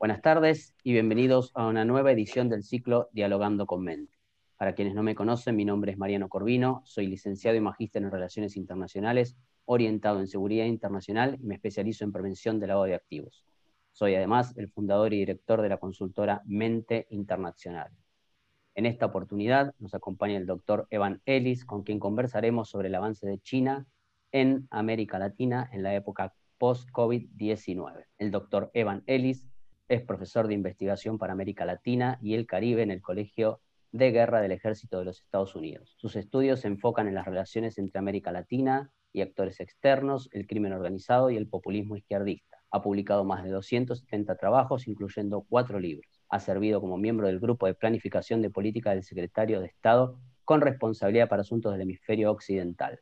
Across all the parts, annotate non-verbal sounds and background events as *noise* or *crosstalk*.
Buenas tardes y bienvenidos a una nueva edición del ciclo Dialogando con Mente. Para quienes no me conocen, mi nombre es Mariano Corvino, soy licenciado y magíster en Relaciones Internacionales, orientado en Seguridad Internacional y me especializo en prevención del lavado de activos. Soy además el fundador y director de la consultora Mente Internacional. En esta oportunidad nos acompaña el doctor Evan Ellis, con quien conversaremos sobre el avance de China en América Latina en la época post-COVID-19. El doctor Evan Ellis es profesor de investigación para América Latina y el Caribe en el Colegio de Guerra del Ejército de los Estados Unidos. Sus estudios se enfocan en las relaciones entre América Latina y actores externos, el crimen organizado y el populismo izquierdista. Ha publicado más de 270 trabajos, incluyendo cuatro libros. Ha servido como miembro del Grupo de Planificación de Política del Secretario de Estado con responsabilidad para asuntos del hemisferio occidental.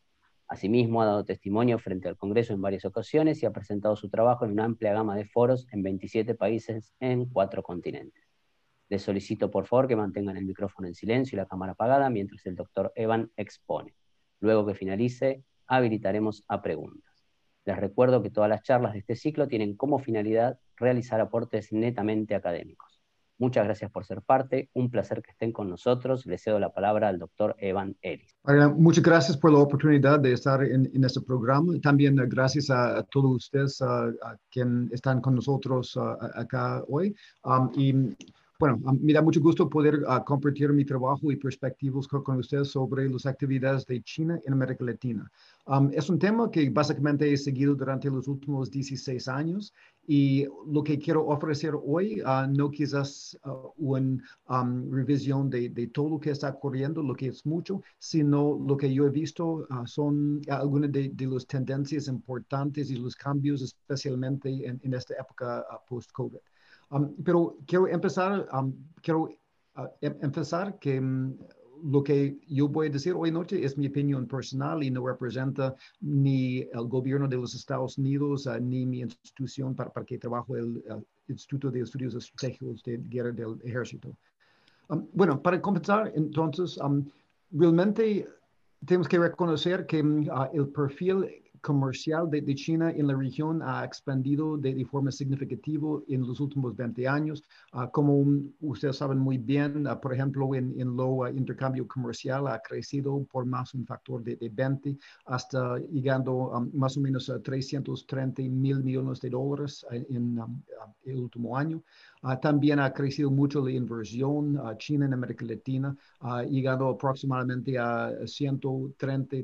Asimismo, ha dado testimonio frente al Congreso en varias ocasiones y ha presentado su trabajo en una amplia gama de foros en 27 países en cuatro continentes. Les solicito por favor que mantengan el micrófono en silencio y la cámara apagada mientras el doctor Evan expone. Luego que finalice, habilitaremos a preguntas. Les recuerdo que todas las charlas de este ciclo tienen como finalidad realizar aportes netamente académicos. Muchas gracias por ser parte. Un placer que estén con nosotros. Le cedo la palabra al doctor Evan Ellis. Muchas gracias por la oportunidad de estar en, este programa. También eh, gracias a, todos ustedes a, quienes están con nosotros acá hoy. Um, y bueno, me da mucho gusto poder uh, compartir mi trabajo y perspectivas con, ustedes sobre las actividades de China en América Latina. Um, es un tema que básicamente he seguido durante los últimos 16 años y lo que quiero ofrecer hoy uh, no quizás uh, una um, revisión de, todo lo que está ocurriendo, lo que es mucho, sino lo que yo he visto son algunas de, las tendencias importantes y los cambios especialmente en, esta época post-COVID. Um, pero quiero empezar, quiero uh, em, empezar que um, lo que yo voy a decir hoy noche es mi opinión personal y no representa ni el gobierno de los Estados Unidos uh, ni mi institución para, para que trabajo el Instituto de Estudios Estratégicos de Guerra del Ejército. bueno, para comenzar, entonces, realmente tenemos que reconocer que uh, el perfil comercial de, China en la región ha expandido de, forma significativa en los últimos 20 años. Ah, como ustedes saben muy bien, ah, por ejemplo, en, en lo ah, intercambio comercial ha crecido por más un factor de, 20 hasta llegando a más o menos a 330 mil millones de dólares en, el último año. también ha crecido mucho la inversión china en América Latina, llegando aproximadamente a 130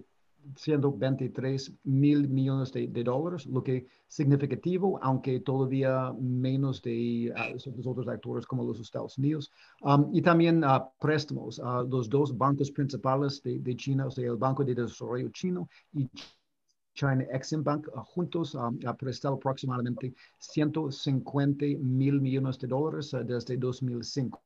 123 mil millones de, dólares, lo que es significativo, aunque todavía menos de los otros actores como los Estados Unidos. Um, y también uh, préstamos. Uh, los dos bancos principales de, de, China, o sea, el Banco de Desarrollo Chino y China Exim Bank, juntos um, ha prestado aproximadamente 150 mil millones de dólares desde 2005.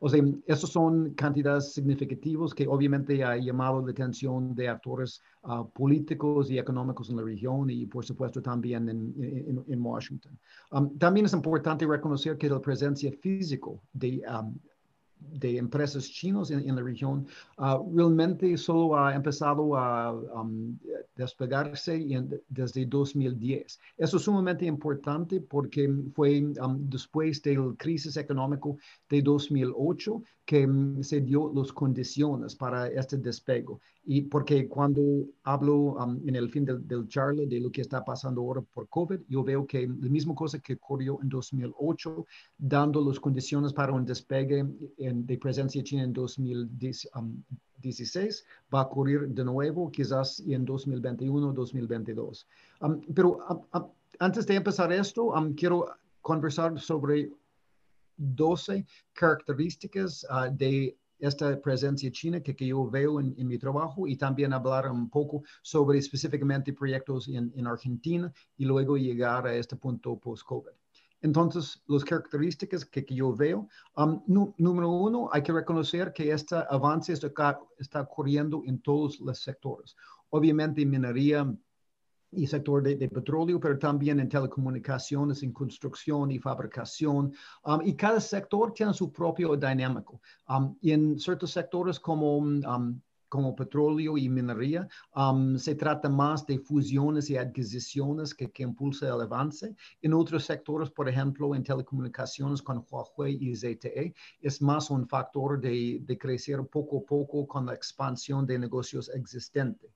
O sea, esas son cantidades significativas que obviamente ha llamado la atención de actores ah, políticos y económicos en la región y por supuesto también en, Washington. Um, también es importante reconocer que la presencia física de um, de empresas chinos en, la región ah, realmente solo ha empezado a um, despegarse desde 2010. Eso es sumamente importante porque fue um, después de la crisis económica de 2008 que mm, se dio las condiciones para este despego. Y porque cuando hablo um, en el fin del, del charla de lo que está pasando ahora por COVID, yo veo que la misma cosa que ocurrió en 2008, dando las condiciones para un despegue en, de presencia china en 2016, um, va a ocurrir de nuevo quizás en 2021, 2022. Um, pero antes de empezar esto, quiero conversar sobre 12 características uh, de esta presencia china que, que yo veo en, mi trabajo y también hablar un poco sobre específicamente proyectos en, en Argentina y luego llegar a este punto post-COVID. Entonces, las características que, que yo veo, um, número uno, hay que reconocer que este avance está, está ocurriendo en todos los sectores. Obviamente, minería, y sector de, petróleo, pero también en telecomunicaciones, en construcción y fabricación. Um, y cada sector tiene su propio dinámico. Um, y en ciertos sectores como um, como petróleo y minería. Se trata más de fusiones y adquisiciones que, que impulsa el avance. En otros sectores, por ejemplo, en telecomunicaciones con Huawei y ZTE, es más un factor de, de crecer poco a poco con la expansión de negocios existentes.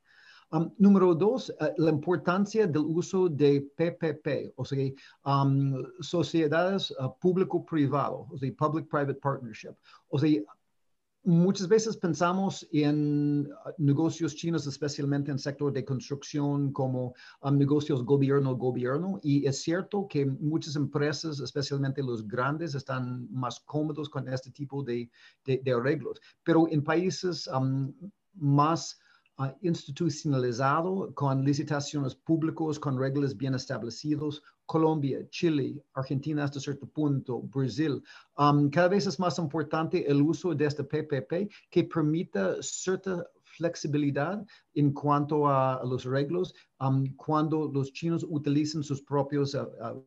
Um, número dos, uh, la importancia del uso de PPP, o sea, sociedades uh, público-privado, o sea, public-private partnership. O sea, muchas veces pensamos en uh, negocios chinos, especialmente en el sector de construcción, como um, negocios gobierno-gobierno, y es cierto que muchas empresas, especialmente los grandes, están más cómodos con este tipo de, de, arreglos, pero en países más institucionalizado con licitaciones públicas, con reglas bien establecidos, Colombia, Chile, Argentina hasta cierto punto, Brasil. Um, cada vez es más importante el uso de este PPP que permita cierta flexibilidad en cuanto a, los arreglos um, cuando los chinos utilizan sus propios uh, uh,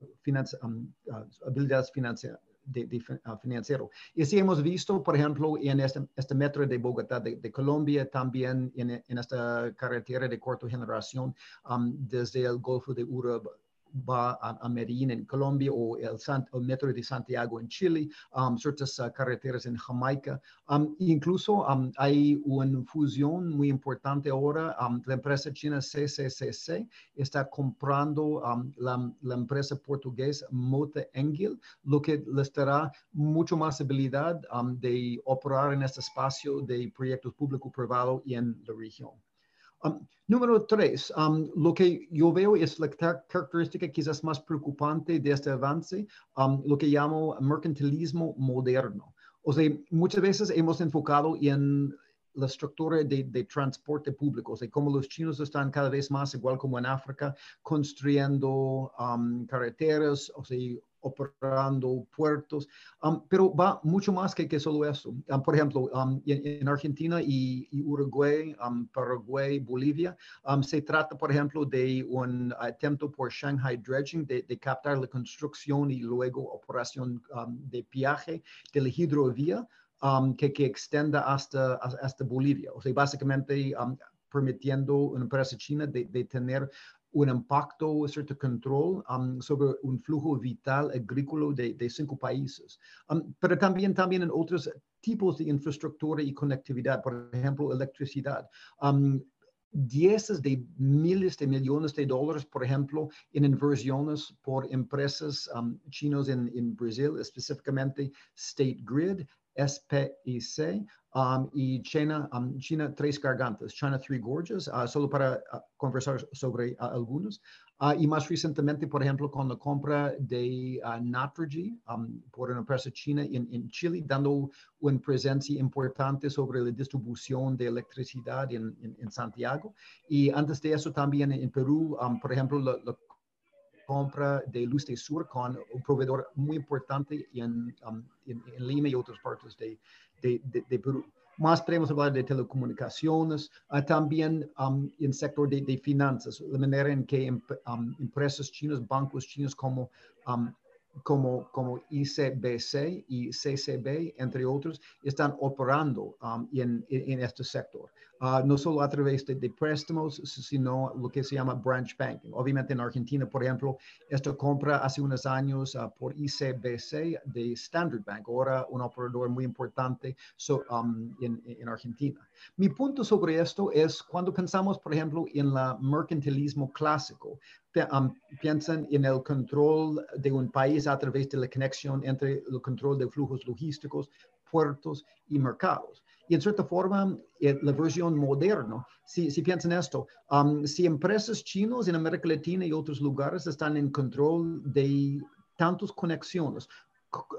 um, uh, habilidades financieras de, ah, financiero. Y así hemos visto, por ejemplo, en este, este metro de Bogotá, de, Colombia, también en, en, esta carretera de cuarta generación, um, desde el Golfo de Urabá va a, Medellín en Colombia o el, metro de Santiago en Chile, um, ciertas uh, carreteras en Jamaica. Um, incluso um, hay una fusión muy importante ahora. la empresa china CCCC está comprando la, la, empresa portuguesa Mota Engel, lo que les dará mucho más habilidad de operar en este espacio de proyectos público-privado y en la región. Um, número tres, lo que yo veo es la característica quizás más preocupante de este avance, lo que llamo mercantilismo moderno. O sea, muchas veces hemos enfocado en la estructura de, de, transporte público, o sea, como los chinos están cada vez más, igual como en África, construyendo carreteras, o sea, operando puertos, pero va mucho más que, que solo eso. Por ejemplo, en, Argentina y, Uruguay, Paraguay, Bolivia, se trata, por ejemplo, de un atento por Shanghai Dredging de, captar la construcción y luego operación de viaje de la hidrovía que, que, extenda hasta, hasta Bolivia. O sea, básicamente permitiendo a una empresa china de tener un impacto, cierto control um, sobre un flujo vital agrícola de, cinco países. Um, pero también, también en otros tipos de infraestructura y conectividad, por ejemplo, electricidad. Um, dieces de miles de millones de dólares, por ejemplo, en inversiones por empresas um, chinos en, en Brasil, específicamente State Grid, SPIC, Um, y China, um, China Tres Gargantas, China Three Gorges, uh, solo para uh, conversar sobre uh, algunos. y más recientemente, por ejemplo, con la compra de Naturgy um, por una empresa china en, en, Chile, dando una presencia importante sobre la distribución de electricidad en, en, Santiago. Y antes de eso también en Perú, por ejemplo, la, compra de Luz de Sur con un proveedor muy importante en, en, Lima y otras partes de, de, Perú. Más podemos hablar de telecomunicaciones, uh, también um, en el sector de, de, finanzas, la manera en que um, empresas chinas, bancos chinos como um, como, como ICBC y CCB, entre otros, están operando um, en, en, este sector. Uh, no solo a través de, préstamos, sino lo que se llama branch banking. Obviamente en Argentina, por ejemplo, esta compra hace unos años uh, por ICBC de Standard Bank, ahora un operador muy importante um, en, en, Argentina. Mi punto sobre esto es cuando pensamos, por ejemplo, en el mercantilismo clásico, Um, piensan en el control de un país a través de la conexión entre el control de flujos logísticos, puertos y mercados. Y en cierta forma, eh, la versión moderna, si, si piensan esto, um, si empresas chinas en América Latina y otros lugares están en control de tantas conexiones,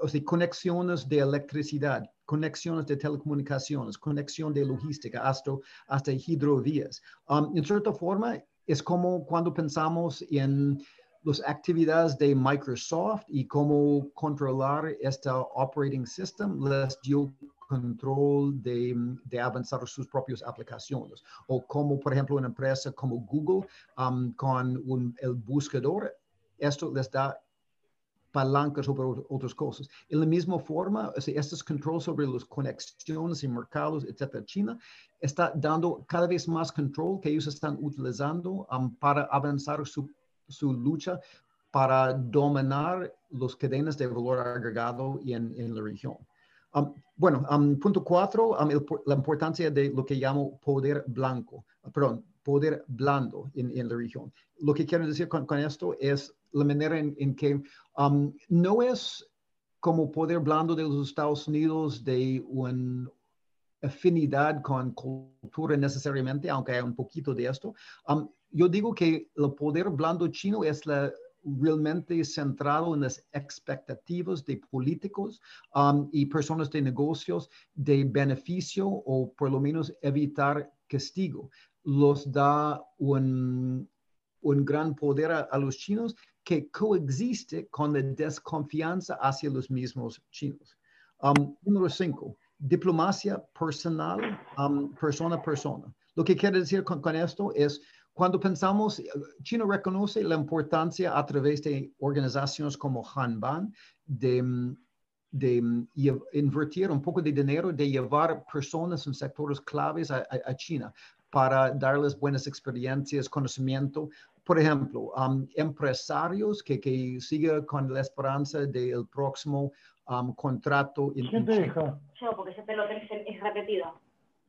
o sea, conexiones de electricidad, conexiones de telecomunicaciones, conexión de logística, hasta, hasta hidrovías. Um, en cierta forma, es como cuando pensamos en las actividades de Microsoft y cómo controlar este operating system les dio control de, de, avanzar sus propias aplicaciones. O como, por ejemplo, una empresa como Google um, con un, el buscador, esto les da palanca sobre otras cosas. En la misma forma, estos control sobre las conexiones y mercados, etcétera, China está dando cada vez más control que ellos están utilizando um, para avanzar su, su, lucha para dominar los cadenas de valor agregado en, en la región. Bueno, um, punto cuatro, la importancia de lo que llamo poder blanco, perdón, poder blando en, la región. Lo que quiero decir con, esto es la manera en, que no es como poder blando de los Estados Unidos de una afinidad con cultura necesariamente, aunque hay un poquito de esto. Yo digo que el poder blando chino es la, realmente centrado en las expectativas de políticos um, y personas de negocios de beneficio o por lo menos evitar castigo. Los da un, un gran poder a, los chinos que coexiste con la desconfianza hacia los mismos chinos. Um, número cinco, diplomacia personal, um, persona a persona. Lo que quiere decir con, esto es, cuando pensamos, China reconoce la importancia a través de organizaciones como Hanban de, de invertir un poco de dinero, de llevar personas en sectores claves a, a China para darles buenas experiencias, conocimiento, por ejemplo, um, empresarios que, que siguen con la esperanza del próximo um, contrato. ¿Quién te dijo? Yo, porque ese pelotón es repetido.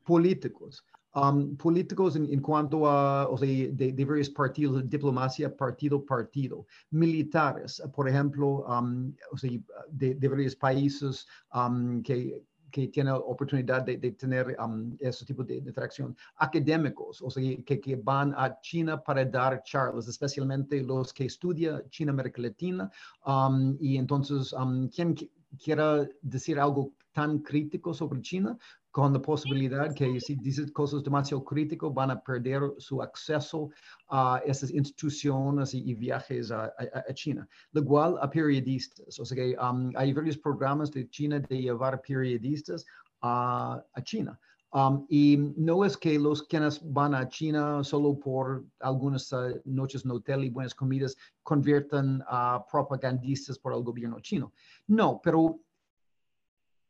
Políticos. Um, políticos en, en, cuanto a, o sea, de, de, varios partidos, diplomacia partido partido, militares, por ejemplo, um, o sea, de, de, varios países um, que que tiene oportunidad de, tener um, ese tipo de, interacción. Académicos, o sea, que, que, van a China para dar charlas, especialmente los que estudian China, América Latina. Um, y entonces, um, quien quiera decir algo tan crítico sobre China, con la posibilidad que si dicen cosas demasiado críticas van a perder su acceso a esas instituciones y, viajes a, China. Lo igual a periodistas, o sea que um, hay varios programas de China de llevar periodistas a, China. Um, y no es que los quienes van a China solo por algunas uh, noches en hotel y buenas comidas conviertan a propagandistas por el gobierno chino. No, pero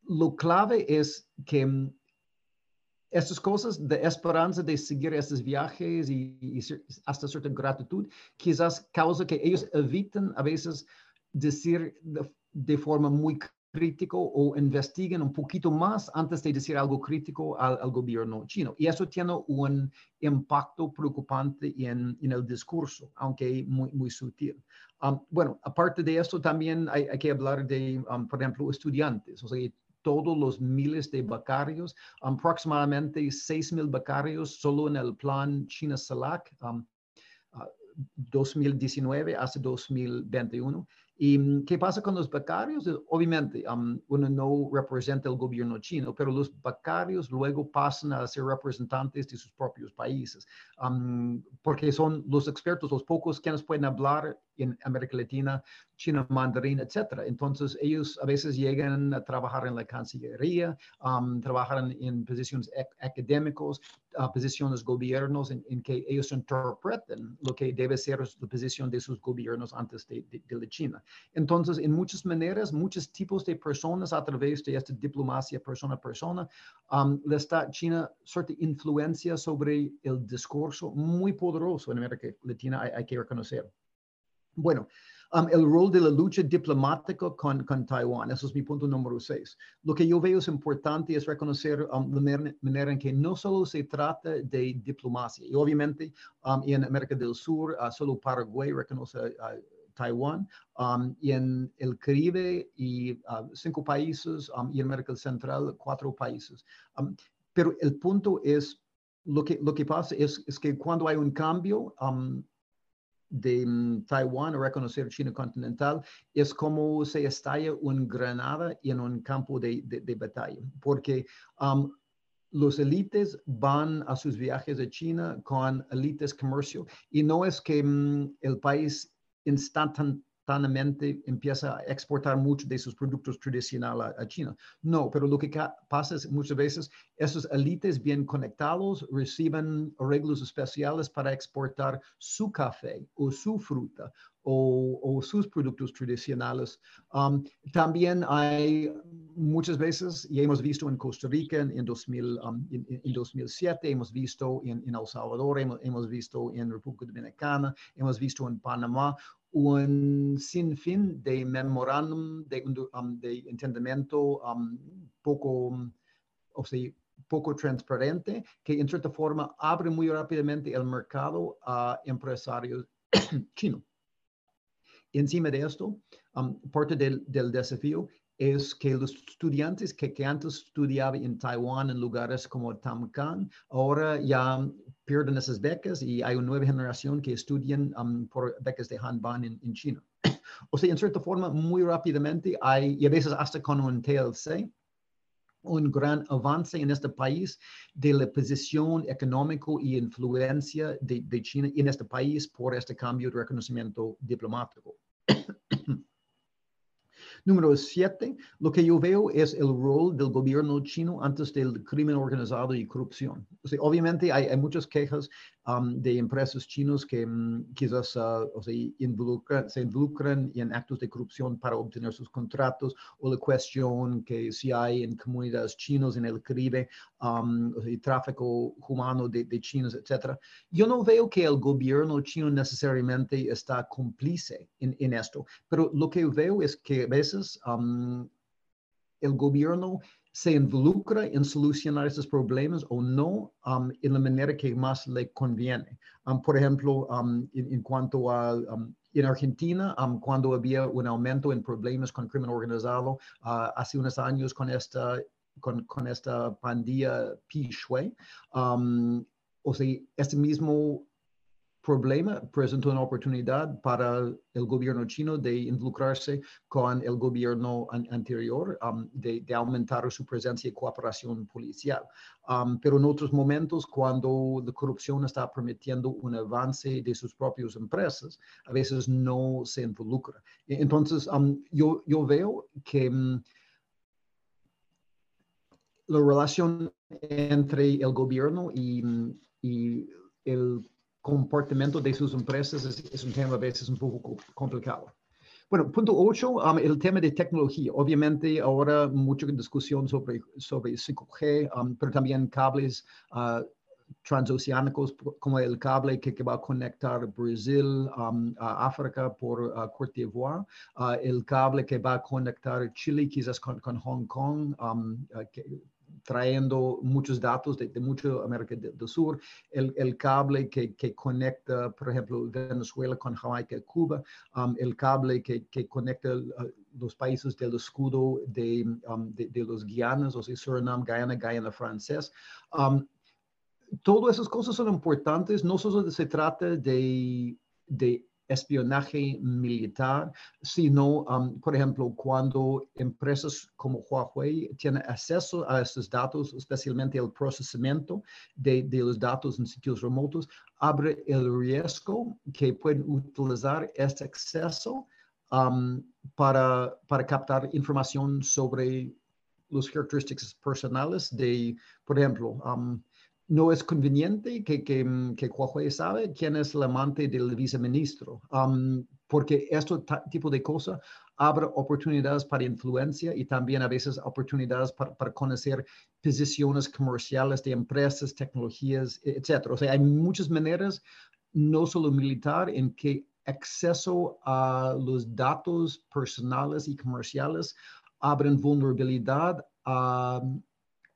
lo clave es que mm, estas cosas de esperanza de seguir estos viajes y, hasta cierta gratitud, quizás causa que ellos eviten a veces decir de, forma muy crítico o investiguen un poquito más antes de decir algo crítico al, gobierno chino. Y eso tiene un impacto preocupante en, en el discurso, aunque muy, muy sutil. Um, bueno, aparte de esto, también hay, que hablar de, um, por ejemplo, estudiantes. O sea, todos los miles de becarios, aproximadamente 6 mil becarios solo en el plan China 2019 um, hasta 2021. ¿Y qué pasa con los becarios? Obviamente, um, uno no representa el gobierno chino, pero los becarios luego pasan a ser representantes de sus propios países, um, porque son los expertos, los pocos quienes pueden hablar en América Latina, China mandarín, etc. Entonces, ellos a veces llegan a trabajar en la Cancillería, um, trabajan en posiciones académicas, uh, posiciones gobiernos en, que ellos interpreten lo que debe ser la posición de sus gobiernos antes de, de, la China. Entonces, en muchas maneras, muchos tipos de personas a través de esta diplomacia persona a persona, um, le está China cierta influencia sobre el discurso muy poderoso en América Latina, hay, hay que reconocer. Bueno, um, el rol de la lucha diplomática con, con, Taiwán, eso es mi punto número seis. Lo que yo veo es importante es reconocer um, la manera, en que no solo se trata de diplomacia, y obviamente um, en América del Sur, uh, solo Paraguay reconoce a Taiwán, y en el Caribe y uh, cinco países, y en América Central cuatro países. pero el punto es, lo que, lo que pasa es, es que cuando hay un cambio, de mm, Taiwán a reconocer China continental es como se estalla una granada en un campo de, de, batalla, porque um, los élites van a sus viajes a China con élites comercio. Y no es que mm, el país espontáneamente empieza a exportar muchos de sus productos tradicionales a, China. No, pero lo que pasa es muchas veces esos élites bien conectados reciben arreglos especiales para exportar su café o su fruta o, sus productos tradicionales. Um, también hay muchas veces, y hemos visto en Costa Rica en, 2000, um, en, 2007, hemos visto en, El Salvador, hemos, hemos, visto en República Dominicana, hemos visto en Panamá, un sinfín de memorándum de, um, de entendimiento poco, o sea, poco transparente, que en cierta forma abre muy rápidamente el mercado a empresarios *clears throat* chinos. Encima de esto, um, parte del, desafío es que los estudiantes que, antes estudiaban en Taiwán en lugares como Tamcan, ahora ya pierden esas becas y hay una nueva generación que estudian um, por becas de Hanban en, en China. *coughs* o sea, en cierta forma, muy rápidamente hay, y a veces hasta con un TLC, un gran avance en este país de la posición económica y influencia de, de China en este país por este cambio de reconocimiento diplomático. *coughs* Número siete, lo que yo veo es el rol del gobierno chino antes del crimen organizado y corrupción. obviamente hay, hay, muchas quejas Um, de empresas chinos que um, quizás uh, o sea, se involucran en actos de corrupción para obtener sus contratos o la cuestión que si hay en comunidades chinas en el Caribe um, o sea, tráfico humano de, de, chinos, etc. Yo no veo que el gobierno chino necesariamente está cómplice en, en esto, pero lo que veo es que a veces el gobierno se involucra en solucionar estos problemas o no um, en la manera que más le conviene. Um, por ejemplo, um, en, cuanto a en Argentina, cuando había un aumento en problemas con crimen organizado uh, hace unos años con esta, con, con esta pandilla Shui, o sea, este mismo problema presentó una oportunidad para el gobierno chino de involucrarse con el gobierno anterior, um, de, aumentar su presencia y cooperación policial. Um, pero en otros momentos, cuando la corrupción está permitiendo un avance de sus propias empresas, a veces no se involucra. E, entonces, um, yo, yo veo que la relación entre el gobierno y, y el comportamiento de sus empresas es, un tema a veces un poco complicado. Bueno, punto 8, um, el tema de tecnología. Obviamente ahora mucha discusión sobre, sobre 5G, um, pero también cables uh, transoceánicos como el cable que, va a conectar Brasil um, a África por uh, Cote d'Ivoire, uh, el cable que va a conectar Chile quizás con, con Hong Kong, que, trayendo muchos datos de, de mucha América del Sur, el, el cable que, que, conecta, por ejemplo, Venezuela con Jamaica y Cuba, um, el cable que, que conecta uh, los países del escudo de, um, de, los Guianas, o sea, Surinam, Guyana, Guyana francés. Um, todas esas cosas son importantes, no solo se trata de, de espionaje militar, sino, um, por ejemplo, cuando empresas como Huawei tienen acceso a estos datos, especialmente el procesamiento de, de los datos en sitios remotos, abre el riesgo que pueden utilizar este acceso um, para, para captar información sobre las características personales de, por ejemplo, um, no es conveniente que, que, mm, que Huawei sabe quién es el amante del viceministro, porque este tipo de cosas abre oportunidades para influencia y también a veces oportunidades para, para, conocer posiciones comerciales de empresas, tecnologías, e, etc. O sea, hay muchas maneras, no solo militar, en que acceso a los datos personales y comerciales abren vulnerabilidad a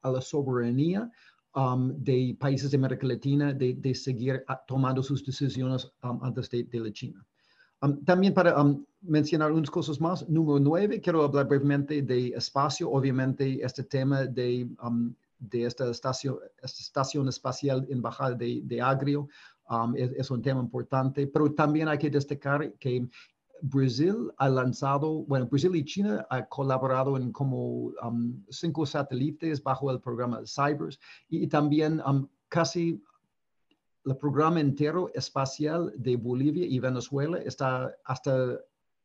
la soberanía Um, de países de América Latina de, de seguir ah, tomando sus decisiones um, antes de, de, la China. Um, también para mencionar unas cosas más, número nueve, quiero hablar brevemente de espacio. Obviamente, este tema de, de esta, estación, esta estación espacial en de, de Agrio es, es, un tema importante, pero también hay que destacar que Brasil ha lanzado, bueno, Brasil y China han colaborado en como um, cinco satélites bajo el programa Cybers y, también um, casi el programa entero espacial de Bolivia y Venezuela está hasta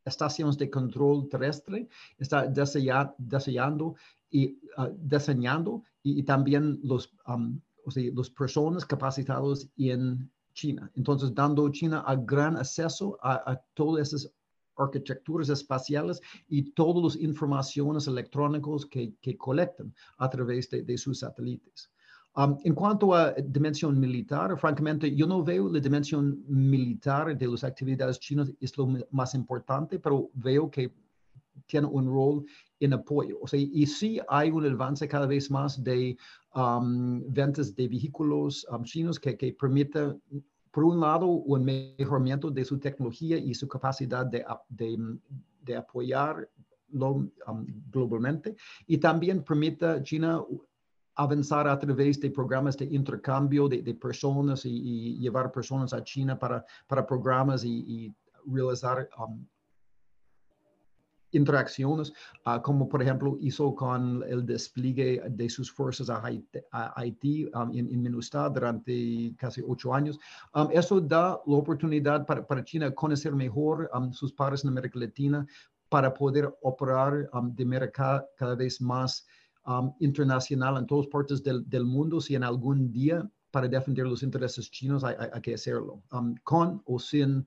estaciones de control terrestre, está diseñando y uh, diseñando y, también los, um, o sea, los personas capacitados en China. Entonces, dando China a gran acceso a, todas esas arquitecturas espaciales y todas las informaciones electrónicas que, que colectan a través de, sus satélites. Um, en cuanto a dimensión militar, francamente, yo no veo la dimensión militar de las actividades chinas es lo más importante, pero veo que tiene un rol en apoyo. O sea, y sí hay un avance cada vez más de um, ventas de vehículos um, chinos que, que permite, por un lado, un mejoramiento de su tecnología y su capacidad de, de, de apoyarlo um, globalmente, y también permite China avanzar a través de programas de intercambio de, personas y, llevar personas a China para, programas y, y realizar interacciones, ah, como por ejemplo hizo con el despliegue de sus fuerzas a Haití, um, en, en MINUSTAH durante casi ocho años. Um, eso da la oportunidad para, para China conocer mejor um, sus pares en América Latina para poder operar de manera cada, vez más internacional en todas partes del, del, mundo si en algún día para defender los intereses chinos hay que hacerlo, con o sin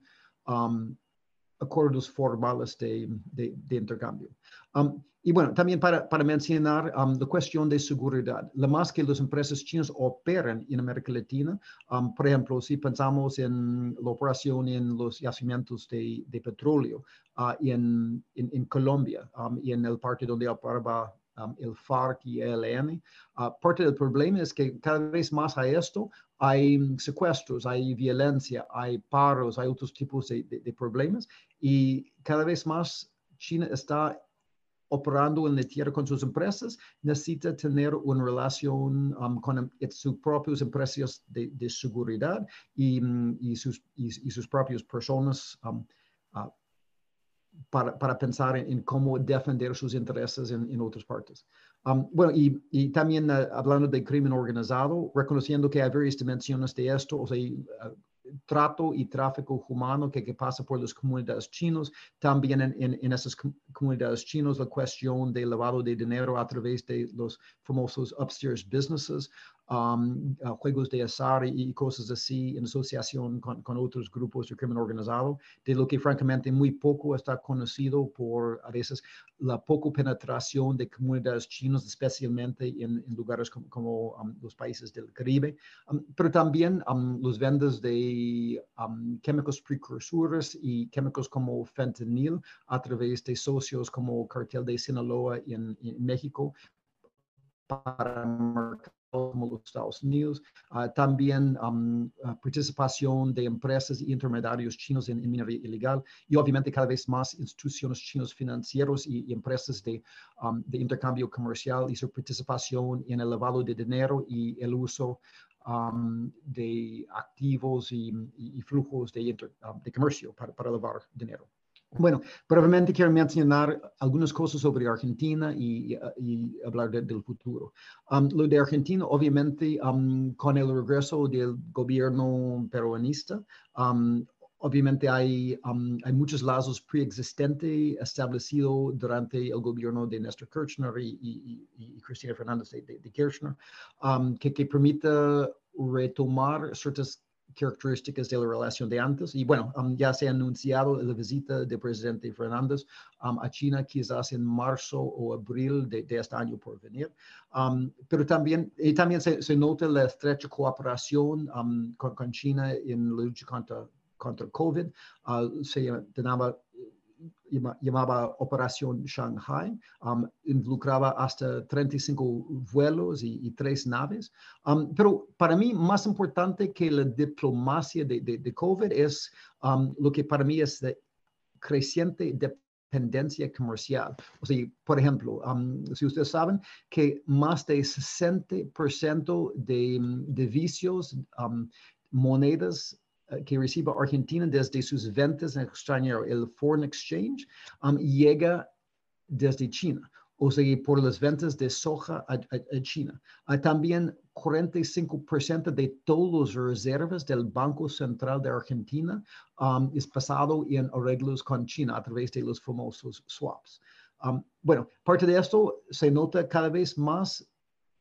acuerdos formales de, de, intercambio. Um, y bueno, también para, para mencionar um, la cuestión de seguridad. La más que las empresas chinas operan en América Latina, um, por ejemplo, si pensamos en la operación en los yacimientos de, de petróleo uh, en, en, en, Colombia y en el parte donde operaba el FARC y el ELN. Uh, parte del problema es que cada vez más a esto hay secuestros, hay violencia, hay paros, hay otros tipos de, problemas y cada vez más China está operando en la tierra con sus empresas, necesita tener una relación um, con sus propias empresas de, seguridad y, y, sus, y, propias personas um, uh, para, para pensar en, cómo defender sus intereses en, en otras partes. Um, bueno, y, y también uh, hablando de crimen organizado, reconociendo que hay varias dimensiones de esto, o sea, uh, trato y tráfico humano que, que, pasa por las comunidades chinos, también en, en, en, esas comunidades chinos la cuestión del lavado de dinero a través de los famosos upstairs businesses, Um, juegos de azar y, cosas así en asociación con, con, otros grupos de crimen organizado, de lo que francamente muy poco está conocido por a veces la poco penetración de comunidades chinas, especialmente en, lugares como, um, los países del Caribe, um, pero también los vendas de químicos precursores y químicos como fentanil a través de socios como Cartel de Sinaloa en, en México para como los Estados Unidos, ah, también ah, participación de empresas y intermediarios chinos en, minería ilegal y obviamente cada vez más instituciones chinos financieros y, empresas de, um, de, intercambio comercial y su participación en el lavado de dinero y el uso de activos y, flujos de, de comercio para, para lavar dinero. Bueno, brevemente quiero mencionar algunas cosas sobre Argentina y, hablar del futuro. Um, lo de Argentina, obviamente, um, con el regreso del gobierno peronista, um, obviamente hay, muchos lazos preexistentes establecidos durante el gobierno de Néstor Kirchner y, Cristina Fernández de, Kirchner, que, que permite retomar ciertas características de la relación de antes. Y bueno, um, ya se ha anunciado la visita del presidente Fernández um, a China quizás en marzo o abril de, este año por venir. Um, pero también, y también se, se, nota la estrecha cooperación con, con, China en la lucha contra, contra COVID. Uh, se tenía llamaba Operación Shanghai, um, involucraba hasta 35 vuelos y, tres naves. Um, pero para mí, más importante que la diplomacia de, de, COVID es um, lo que para mí es la creciente dependencia comercial. O sea, por ejemplo, si ustedes saben que más de 60% de, de vicios, monedas eh, que recibe Argentina desde sus ventas en extranjero, el foreign exchange, um, llega desde China. o sea, por las ventas de soja a, China. también 45% de todos los reservas del Banco Central de Argentina um, es pasado en arreglos con China a través de los famosos swaps. Um, bueno, parte de esto se nota cada vez más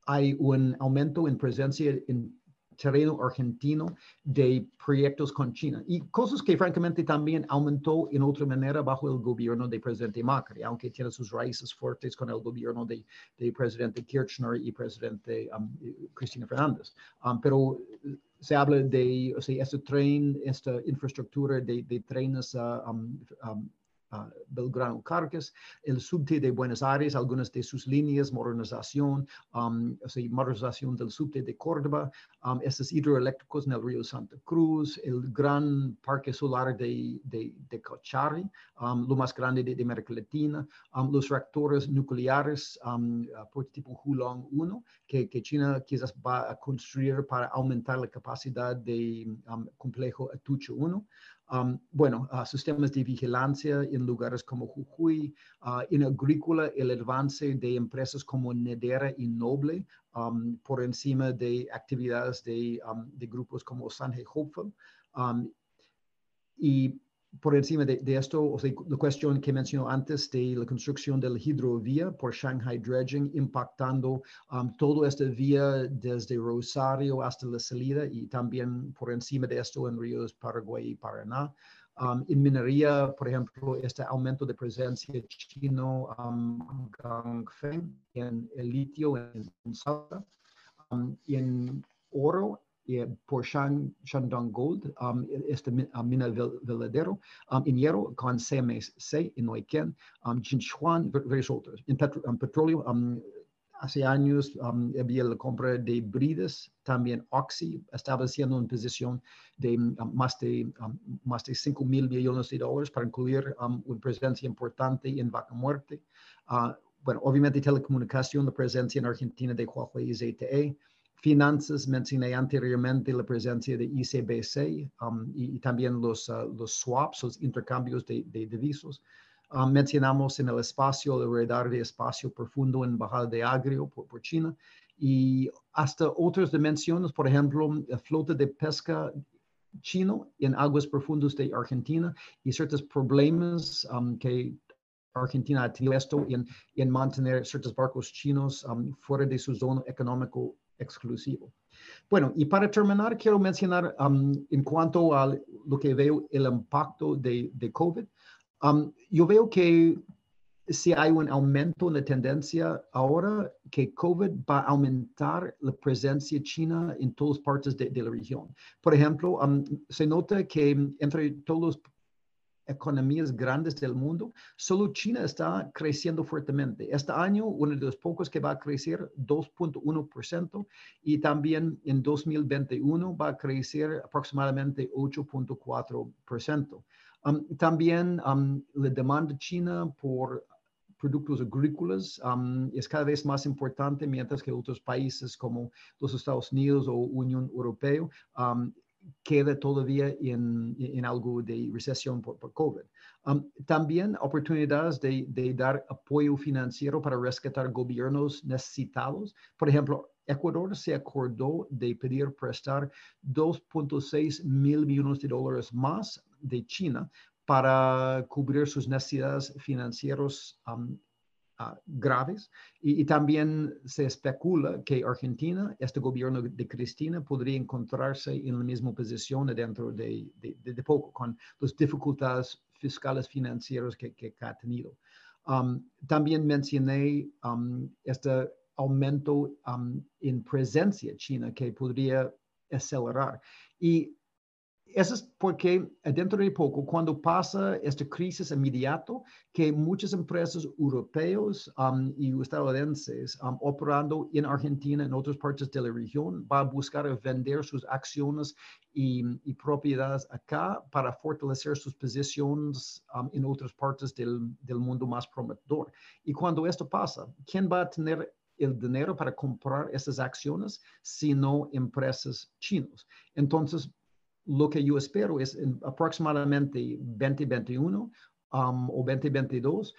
hay un aumento en presencia en terreno argentino de proyectos con China y cosas que francamente también aumentó en otra manera bajo el gobierno del presidente Macri, aunque tiene sus raíces fuertes con el gobierno de presidente Kirchner y presidente um, Cristina Fernández. Um, pero se habla de o sea, este tren, esta infraestructura de, de trenes uh, um, Belgrano Caracas, el subte de Buenos Aires, algunas de sus líneas, modernización, um, modernización del subte de Córdoba, um, estos hidroeléctricos en el río Santa Cruz, el gran parque solar de, de, de Cochari, um, lo más grande de, América Latina, um, los reactores nucleares um, uh, tipo Hulong 1, que, que, China quizás va a construir para aumentar la capacidad de complejo Atucho 1. Bueno, sistemas de vigilancia en lugares como Jujuy, en agrícola el avance de empresas como Nedera y Noble por encima de actividades de, grupos como Sanjay Hopeful. y por encima de, esto, o sea, la cuestión que mencionó antes de la construcción de la hidrovía por Shanghai Dredging, impactando um, toda esta vía desde Rosario hasta la salida y también por encima de esto en ríos Paraguay y Paraná. Um, en minería, por ejemplo, este aumento de presencia chino um, en el litio en, en Salta, um, en oro por Shandong Gold, um, uh, mina veladero, um, en hierro con CMC en Neuquén, um, Jinchuan, varios otros. En um, petróleo, um, hace años um, había la compra de Brides, también Oxy, estableciendo una posición de más, de, más de 5 mil millones de dólares para incluir una presencia importante en Vaca Muerte. Uh, bueno, obviamente telecomunicación, la presencia en Argentina de Huawei y ZTE. Finanzas, mencioné anteriormente la presencia de ICBC um, y, también los, uh, los swaps, los intercambios de, de divisos. Um, mencionamos en el espacio el radar de espacio profundo en Bajada de Agrio por, por, China y hasta otras dimensiones, por ejemplo, la flota de pesca chino en aguas profundas de Argentina y ciertos problemas um, que Argentina ha tenido esto en, en mantener ciertos barcos chinos fuera de su zona económico exclusivo. Bueno, y para terminar, quiero mencionar um, en cuanto a lo que veo el impacto de, de COVID. Um, yo veo que si hay un aumento en la tendencia ahora que COVID va a aumentar la presencia china en todas partes de, la región. Por ejemplo, um, se nota que entre todos los economías grandes del mundo, solo China está creciendo fuertemente. Este año, uno de los pocos que va a crecer 2.1% y también en 2021 va a crecer aproximadamente 8.4%. Um, también um, la demanda china por productos agrícolas um, es cada vez más importante, mientras que otros países como los Estados Unidos o Unión Europea queda todavía en, en, algo de recesión por, COVID. Um, también oportunidades de, de, dar apoyo financiero para rescatar gobiernos necesitados. Por ejemplo, Ecuador se acordó de pedir prestar 2.6 mil millones de dólares más de China para cubrir sus necesidades financieras um, Ah, graves y, también se especula que Argentina, este gobierno de Cristina, podría encontrarse en la misma posición dentro de, de, poco con las dificultades fiscales financieras que, que, ha tenido. Um, también mencioné um, este aumento um, en presencia china que podría acelerar. Y eso es porque dentro de poco, cuando pasa esta crisis inmediato, que muchas empresas europeos um, y estadounidenses um, operando en Argentina, en otras partes de la región, van a buscar vender sus acciones y, propiedades acá para fortalecer sus posiciones um, en otras partes del, del mundo más prometedor. Y cuando esto pasa, ¿quién va a tener el dinero para comprar esas acciones, sino empresas chinas. Entonces, lo que yo espero es en aproximadamente 2021 um, o 2022,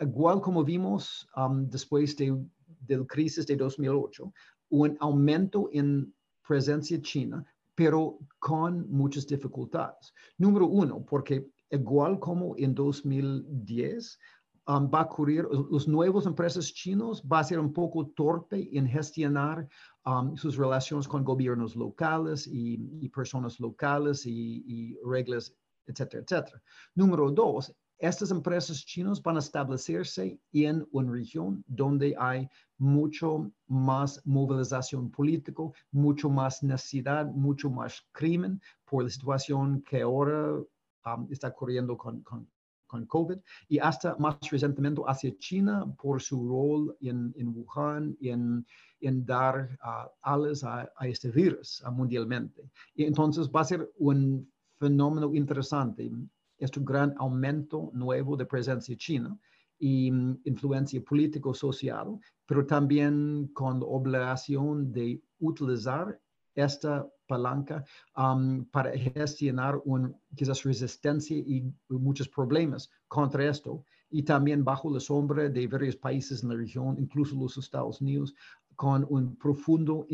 igual como vimos um, después de, del crisis de 2008, un aumento en presencia china, pero con muchas dificultades. Número uno, porque igual como en 2010, um, va a ocurrir, los nuevos empresas chinos va a ser un poco torpe en gestionar um, sus relaciones con gobiernos locales y, personas locales y, y, reglas, etcétera, etcétera. Número dos, estas empresas chinas van a establecerse en una región donde hay mucho más movilización política, mucho más necesidad, mucho más crimen por la situación que ahora um, está ocurriendo con, con, con, COVID y hasta más resentimiento hacia China por su rol en, en Wuhan y en, en dar uh, alas a, este virus uh, mundialmente. Y entonces va a ser un fenómeno interesante este gran aumento nuevo de presencia china y mm, influencia político-social, pero también con la obligación de utilizar esta palanca um, para gestionar un, quizás resistencia y muchos problemas contra esto, y también bajo la sombra de varios países en la región, incluso los Estados Unidos, con un profundo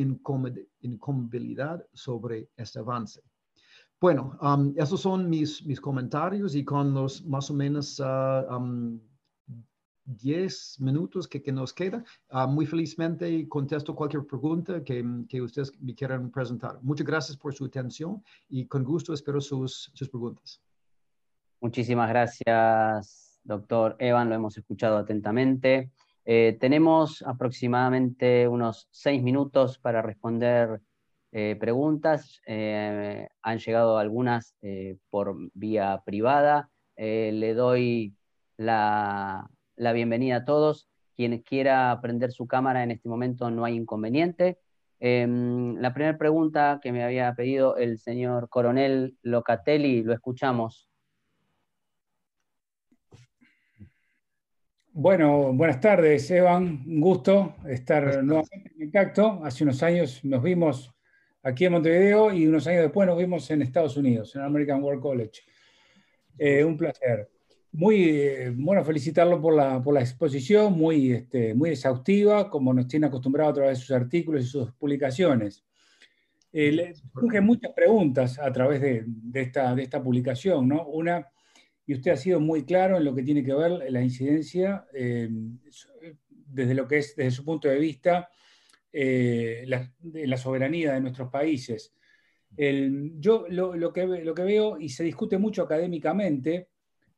incomodidad sobre este avance. Bueno, um, esos son mis, mis comentarios y con los más o menos 10 uh, minutos que, que, nos queda, uh, muy felizmente contesto cualquier pregunta que, que, ustedes me quieran presentar. Muchas gracias por su atención y con gusto espero sus, sus preguntas. Muchísimas gracias, doctor Evan, lo hemos escuchado atentamente. Eh, tenemos aproximadamente unos seis minutos para responder eh, preguntas. Eh, han llegado algunas eh, por vía privada. le doy la, bienvenida a todos. Quien quiera prender su cámara en este momento no hay inconveniente. Em, la primera pregunta que me había pedido el señor coronel Locatelli, lo escuchamos. Bueno, buenas tardes, Evan. Un gusto estar nuevamente en contacto. Hace unos años nos vimos aquí en Montevideo y unos años después nos vimos en Estados Unidos, en American World College. Eh, un placer. Muy eh, bueno, felicitarlo por la, por la exposición, muy, este, muy exhaustiva, como nos tiene acostumbrado a través de sus artículos y sus publicaciones. Eh, le surgen muchas preguntas a través de, de, esta, de esta publicación, ¿no? Una, y usted ha sido muy claro en lo que tiene que ver la incidencia desde lo que es, desde su punto de vista, eh, la, la, soberanía de nuestros países. yo lo, que, lo que veo, y se discute mucho académicamente,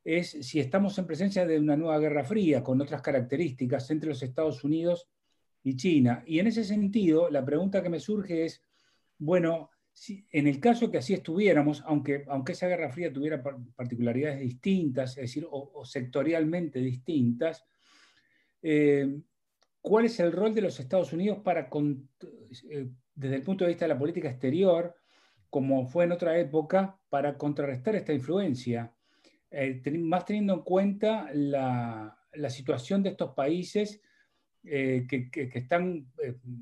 es si estamos en presencia de una nueva guerra fría con otras características entre los Estados Unidos y China. Y en ese sentido, la pregunta que me surge es, bueno, si, en el caso que así estuviéramos, aunque, aunque esa guerra fría tuviera particularidades distintas, es decir, o, sectorialmente distintas, eh, cuál es el rol de los Estados Unidos para, eh, desde el punto de vista de la política exterior, como fue en otra época, para contrarrestar esta influencia, eh, más teniendo en cuenta la, situación de estos países eh, que, están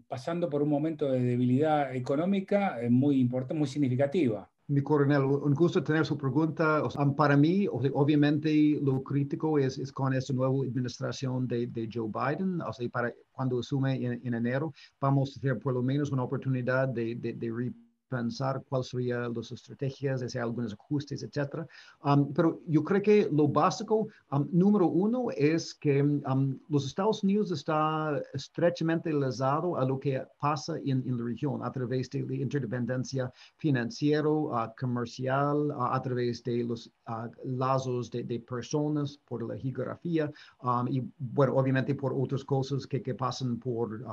pasando por un momento de debilidad económica muy importante, muy significativa mi coronel, un gusto tener su pregunta. para mí, obviamente, lo crítico es, es con esta nueva administración de, de, Joe Biden. O sea, para cuando asume en, enero, vamos a tener por lo menos una oportunidad de, de, de pensar cuáles serían las estrategias, hacer algunos ajustes, etcétera. Um, pero yo creo que lo básico, um, número uno, es que um, los Estados Unidos está estrechamente ligado a lo que pasa en, en la región a través de la interdependencia financiera, uh, comercial, uh, a través de los uh, lazos de, de, personas por la geografía y, bueno, obviamente por otras cosas que, que pasan por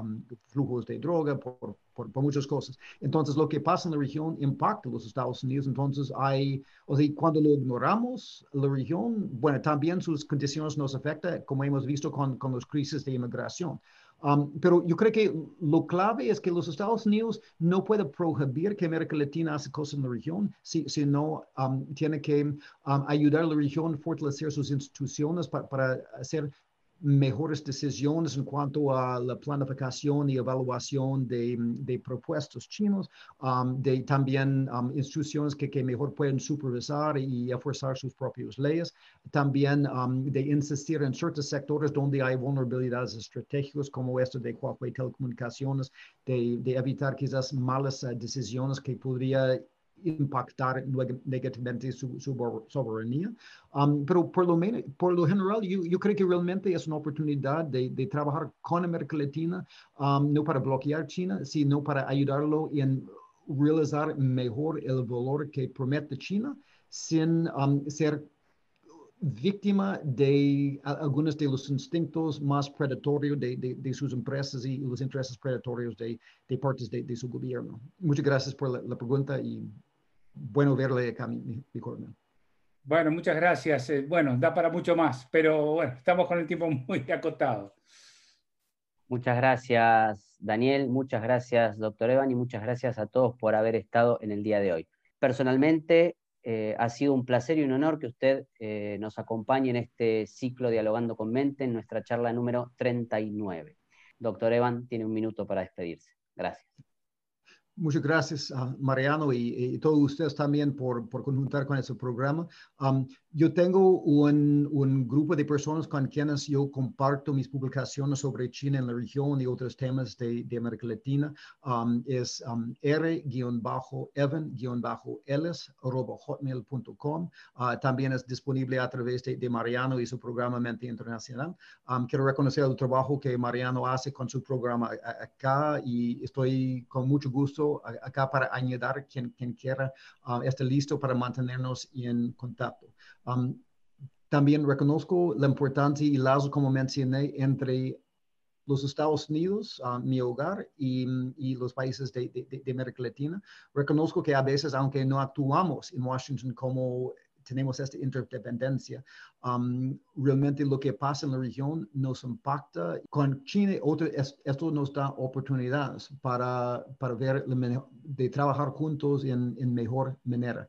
flujos de droga, por por, muchas cosas. Entonces, lo que pasa en la región impacta a los Estados Unidos. Entonces, hay, o sea, cuando lo ignoramos, la región, bueno, también sus condiciones nos afectan, como hemos visto con, con las crisis de inmigración. Um, pero yo creo que lo clave es que los Estados Unidos no pueden prohibir que América Latina hace cosas en la región, sino um, tiene que um, ayudar a la región a fortalecer sus instituciones para, para hacer mejores decisiones en cuanto a la planificación y evaluación de, de propuestos chinos, um, de también um, instituciones que, que, mejor pueden supervisar y esforzar sus propias leyes, también um, de insistir en ciertos sectores donde hay vulnerabilidades estratégicas como esto de Huawei Telecomunicaciones, de, de evitar quizás malas uh, decisiones que podría impactar negativamente su, soberanía. Um, pero por lo, menos, por lo general, yo, yo, creo que realmente es una oportunidad de, de trabajar con América Latina, um, no para bloquear China, sino para ayudarlo en realizar mejor el valor que promete China sin um, ser víctima de algunos de los instintos más predatorios de, de, de sus empresas y los intereses predatorios de, de partes de, su gobierno. Muchas gracias por la, la pregunta y bueno verle acá, mi, mi, Bueno, muchas gracias. Eh, bueno, da para mucho más, pero bueno, estamos con el tiempo muy acotado. Muchas gracias, Daniel. Muchas gracias, doctor Evan, y muchas gracias a todos por haber estado en el día de hoy. Personalmente, eh, ha sido un placer y un honor que usted eh, nos acompañe en este ciclo Dialogando con Mente, en nuestra charla número 39. Doctor Evan tiene un minuto para despedirse. Gracias. Muchas gracias, Mariano, y, todos ustedes también por, por conjuntar con ese programa. Um, yo tengo un, un, grupo de personas con quienes yo comparto mis publicaciones sobre China en la región y otros temas de, América Latina. Um, es um, r-evan-ls.hotmail.com. Uh, también es disponible a través de, de, Mariano y su programa Mente Internacional. quiero reconocer el trabajo que Mariano hace con su programa acá y estoy con mucho gusto acá para añadir quien, quien quiera uh, listo para mantenernos en contacto. Um, también reconozco la importancia y lazo, como mencioné, entre los Estados Unidos, uh, mi hogar, y, y los países de, de, América Latina. Reconozco que a veces, aunque no actuamos en Washington como tenemos esta interdependencia. Um, realmente lo que pasa en la región nos impacta. Con China, otro, esto nos da oportunidades para, para ver, de trabajar juntos en, en mejor manera.